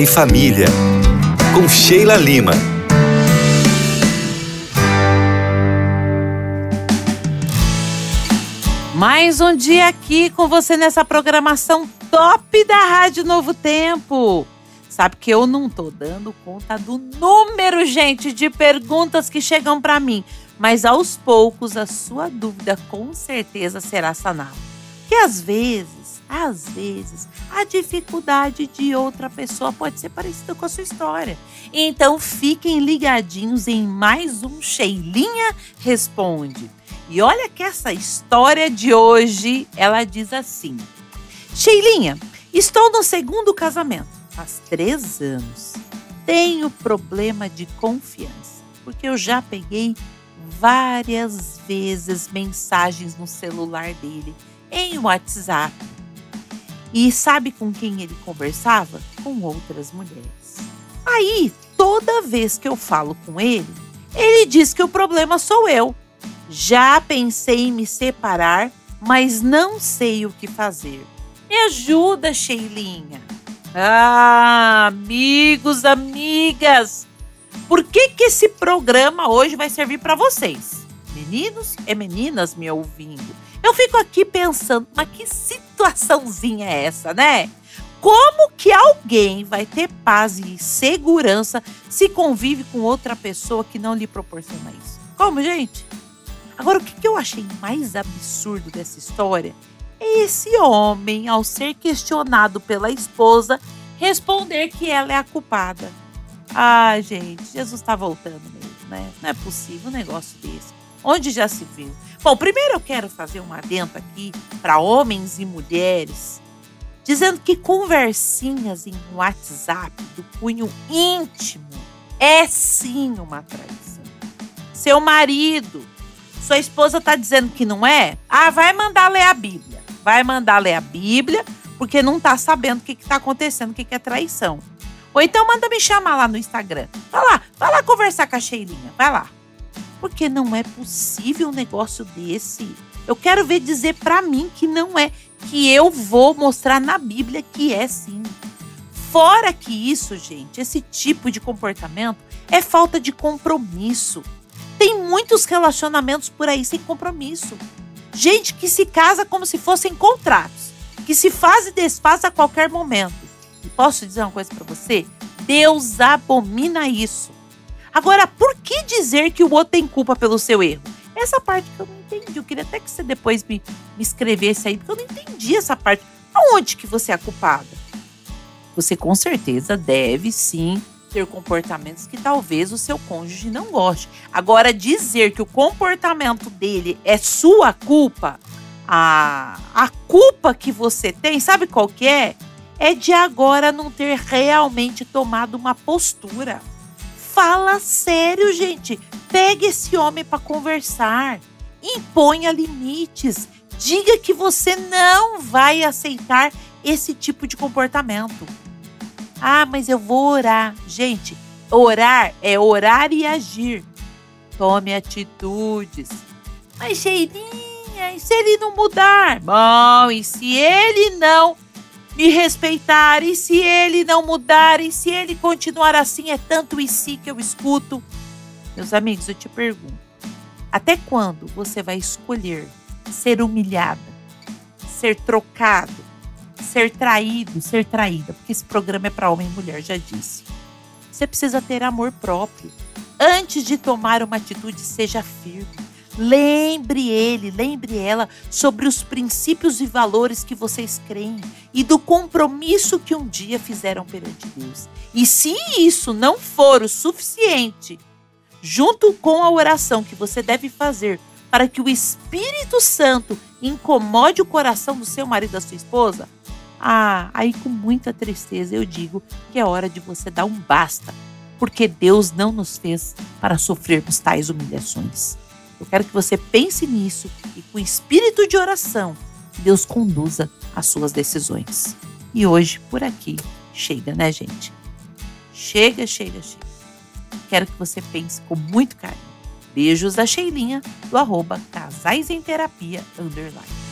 E Família, com Sheila Lima. Mais um dia aqui com você nessa programação top da Rádio Novo Tempo. Sabe que eu não tô dando conta do número, gente, de perguntas que chegam para mim, mas aos poucos a sua dúvida com certeza será sanada. Que às vezes, às vezes, a dificuldade de outra pessoa pode ser parecida com a sua história. Então fiquem ligadinhos em mais um Sheilinha Responde. E olha que essa história de hoje, ela diz assim: Sheilinha, estou no segundo casamento, faz três anos. Tenho problema de confiança, porque eu já peguei várias vezes mensagens no celular dele, em WhatsApp. E sabe com quem ele conversava? Com outras mulheres. Aí, toda vez que eu falo com ele, ele diz que o problema sou eu já pensei em me separar, mas não sei o que fazer. Me ajuda, Sheilinha. Ah, amigos, amigas, por que que esse programa hoje vai servir para vocês? Meninos e meninas me ouvindo. Eu fico aqui pensando, mas que situaçãozinha é essa, né? Como que alguém vai ter paz e segurança se convive com outra pessoa que não lhe proporciona isso? Como, gente? Agora, o que eu achei mais absurdo dessa história é esse homem, ao ser questionado pela esposa, responder que ela é a culpada. Ah, gente, Jesus está voltando mesmo, né? Não é possível um negócio desse. Onde já se viu? Bom, primeiro eu quero fazer um adendo aqui para homens e mulheres, dizendo que conversinhas em WhatsApp do cunho íntimo é sim uma traição. Seu marido sua esposa está dizendo que não é? Ah, vai mandar ler a Bíblia. Vai mandar ler a Bíblia, porque não está sabendo o que está acontecendo, o que, que é traição. Ou então manda me chamar lá no Instagram. Vai lá, vai lá conversar com a Sheilinha. Vai lá. Porque não é possível um negócio desse. Eu quero ver dizer para mim que não é. Que eu vou mostrar na Bíblia que é sim. Fora que isso, gente, esse tipo de comportamento é falta de compromisso. Tem muitos relacionamentos por aí sem compromisso. Gente que se casa como se fossem contratos, que se faz e desfaz a qualquer momento. E posso dizer uma coisa para você? Deus abomina isso. Agora, por que dizer que o outro tem culpa pelo seu erro? Essa parte que eu não entendi. Eu queria até que você depois me, me escrevesse aí, porque eu não entendi essa parte. Aonde que você é culpada? Você com certeza deve sim ter comportamentos que talvez o seu cônjuge não goste. Agora, dizer que o comportamento dele é sua culpa, a, a culpa que você tem, sabe qual que é? É de agora não ter realmente tomado uma postura. Fala sério, gente. Pegue esse homem para conversar. Imponha limites. Diga que você não vai aceitar esse tipo de comportamento. Ah, mas eu vou orar. Gente, orar é orar e agir. Tome atitudes. Mas, Cheirinha, e se ele não mudar? Bom, e se ele não me respeitar? E se ele não mudar? E se ele continuar assim? É tanto e si que eu escuto. Meus amigos, eu te pergunto: até quando você vai escolher ser humilhada, ser trocado, ser traído, ser traída, porque esse programa é para homem e mulher, já disse. Você precisa ter amor próprio. Antes de tomar uma atitude, seja firme. Lembre ele, lembre ela sobre os princípios e valores que vocês creem e do compromisso que um dia fizeram perante Deus. E se isso não for o suficiente, junto com a oração que você deve fazer para que o Espírito Santo incomode o coração do seu marido e da sua esposa, ah, aí com muita tristeza eu digo que é hora de você dar um basta, porque Deus não nos fez para sofrermos tais humilhações. Eu quero que você pense nisso e com espírito de oração, Deus conduza as suas decisões. E hoje, por aqui, chega, né, gente? Chega, chega, chega. Quero que você pense com muito carinho. Beijos da Sheilinha, do arroba Casais em Terapia Underline.